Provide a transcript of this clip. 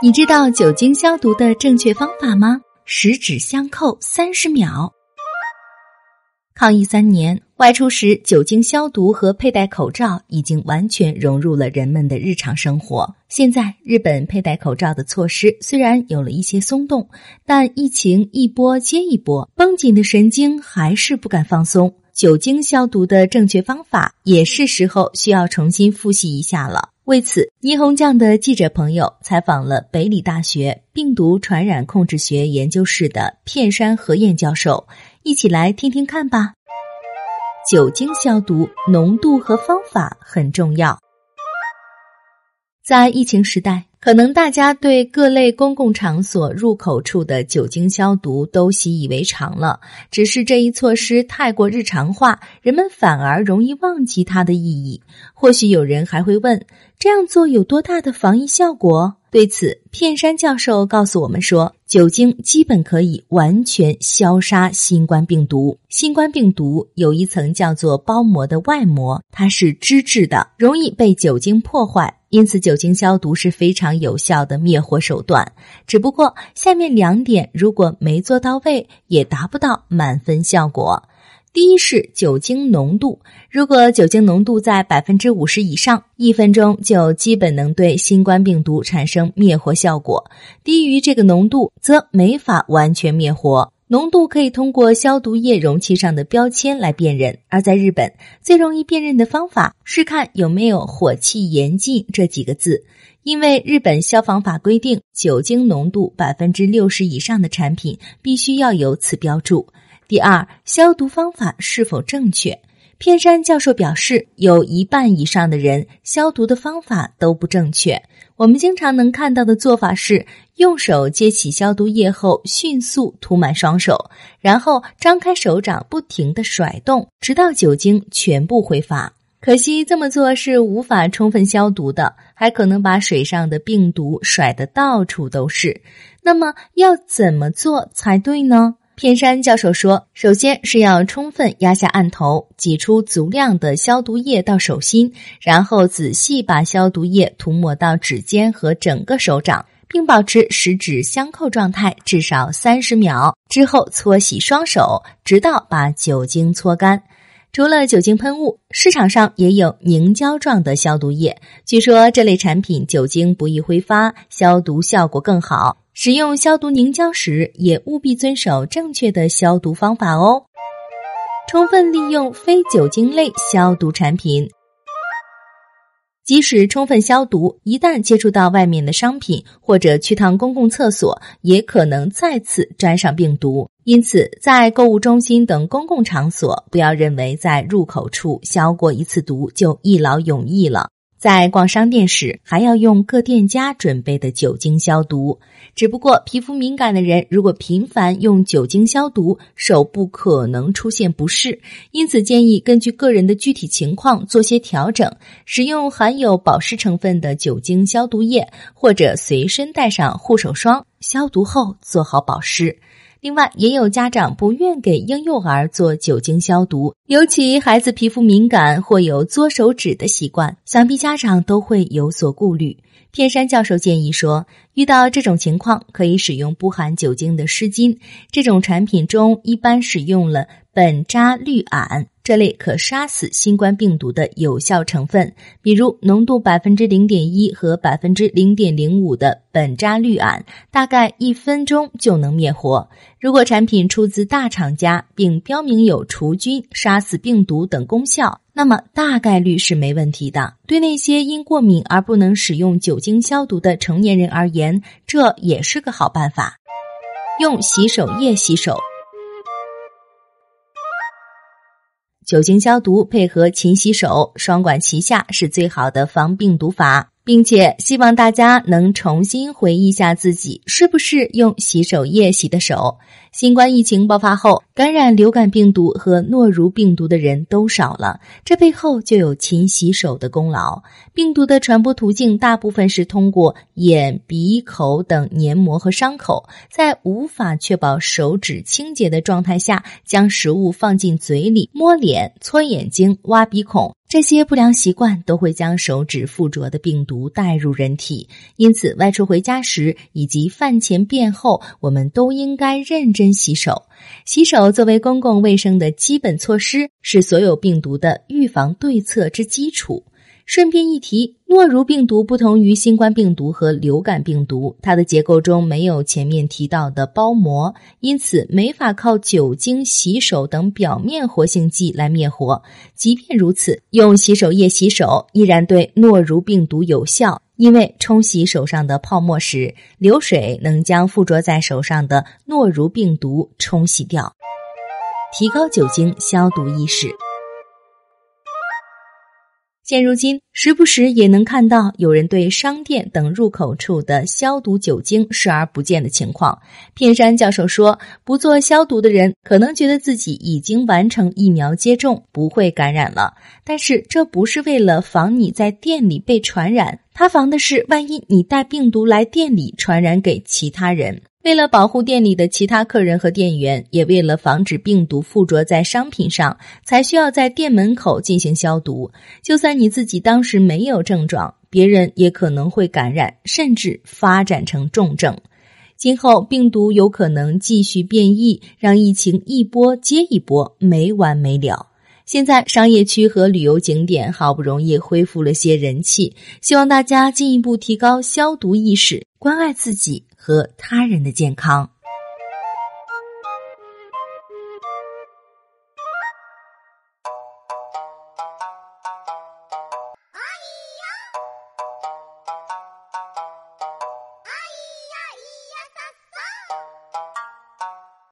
你知道酒精消毒的正确方法吗？十指相扣三十秒。抗疫三年，外出时酒精消毒和佩戴口罩已经完全融入了人们的日常生活。现在，日本佩戴口罩的措施虽然有了一些松动，但疫情一波接一波，绷紧的神经还是不敢放松。酒精消毒的正确方法也是时候需要重新复习一下了。为此，霓虹酱的记者朋友采访了北理大学病毒传染控制学研究室的片山和彦教授，一起来听听看吧。酒精消毒浓度和方法很重要，在疫情时代。可能大家对各类公共场所入口处的酒精消毒都习以为常了，只是这一措施太过日常化，人们反而容易忘记它的意义。或许有人还会问：这样做有多大的防疫效果？对此，片山教授告诉我们说，酒精基本可以完全消杀新冠病毒。新冠病毒有一层叫做包膜的外膜，它是脂质的，容易被酒精破坏。因此，酒精消毒是非常有效的灭火手段。只不过，下面两点如果没做到位，也达不到满分效果。第一是酒精浓度，如果酒精浓度在百分之五十以上，一分钟就基本能对新冠病毒产生灭活效果；低于这个浓度，则没法完全灭活。浓度可以通过消毒液容器上的标签来辨认，而在日本，最容易辨认的方法是看有没有“火气严禁”这几个字，因为日本消防法规定，酒精浓度百分之六十以上的产品必须要有此标注。第二，消毒方法是否正确？片山教授表示，有一半以上的人消毒的方法都不正确。我们经常能看到的做法是，用手接起消毒液后，迅速涂满双手，然后张开手掌，不停的甩动，直到酒精全部挥发。可惜这么做是无法充分消毒的，还可能把水上的病毒甩得到处都是。那么要怎么做才对呢？片山教授说：“首先是要充分压下案头，挤出足量的消毒液到手心，然后仔细把消毒液涂抹到指尖和整个手掌，并保持十指相扣状态至少三十秒。之后搓洗双手，直到把酒精搓干。除了酒精喷雾，市场上也有凝胶状的消毒液，据说这类产品酒精不易挥发，消毒效果更好。”使用消毒凝胶时，也务必遵守正确的消毒方法哦。充分利用非酒精类消毒产品，即使充分消毒，一旦接触到外面的商品或者去趟公共厕所，也可能再次沾上病毒。因此，在购物中心等公共场所，不要认为在入口处消过一次毒就一劳永逸了。在逛商店时，还要用各店家准备的酒精消毒。只不过，皮肤敏感的人如果频繁用酒精消毒，手部可能出现不适。因此，建议根据个人的具体情况做些调整，使用含有保湿成分的酒精消毒液，或者随身带上护手霜，消毒后做好保湿。另外，也有家长不愿给婴幼儿做酒精消毒，尤其孩子皮肤敏感或有嘬手指的习惯，想必家长都会有所顾虑。片山教授建议说，遇到这种情况，可以使用不含酒精的湿巾，这种产品中一般使用了苯扎氯铵。这类可杀死新冠病毒的有效成分，比如浓度百分之零点一和百分之零点零五的苯扎氯铵，大概一分钟就能灭活。如果产品出自大厂家，并标明有除菌、杀死病毒等功效，那么大概率是没问题的。对那些因过敏而不能使用酒精消毒的成年人而言，这也是个好办法。用洗手液洗手。酒精消毒配合勤洗手，双管齐下是最好的防病毒法，并且希望大家能重新回忆一下自己是不是用洗手液洗的手。新冠疫情爆发后，感染流感病毒和诺如病毒的人都少了，这背后就有勤洗手的功劳。病毒的传播途径大部分是通过眼、鼻、口等黏膜和伤口，在无法确保手指清洁的状态下，将食物放进嘴里、摸脸、搓眼睛、挖鼻孔。这些不良习惯都会将手指附着的病毒带入人体，因此外出回家时以及饭前便后，我们都应该认真洗手。洗手作为公共卫生的基本措施，是所有病毒的预防对策之基础。顺便一提，诺如病毒不同于新冠病毒和流感病毒，它的结构中没有前面提到的包膜，因此没法靠酒精、洗手等表面活性剂来灭活。即便如此，用洗手液洗手依然对诺如病毒有效，因为冲洗手上的泡沫时，流水能将附着在手上的诺如病毒冲洗掉。提高酒精消毒意识。现如今，时不时也能看到有人对商店等入口处的消毒酒精视而不见的情况。片山教授说：“不做消毒的人可能觉得自己已经完成疫苗接种，不会感染了。但是这不是为了防你在店里被传染，他防的是万一你带病毒来店里传染给其他人。”为了保护店里的其他客人和店员，也为了防止病毒附着在商品上，才需要在店门口进行消毒。就算你自己当时没有症状，别人也可能会感染，甚至发展成重症。今后病毒有可能继续变异，让疫情一波接一波，没完没了。现在商业区和旅游景点好不容易恢复了些人气，希望大家进一步提高消毒意识，关爱自己。和他人的健康。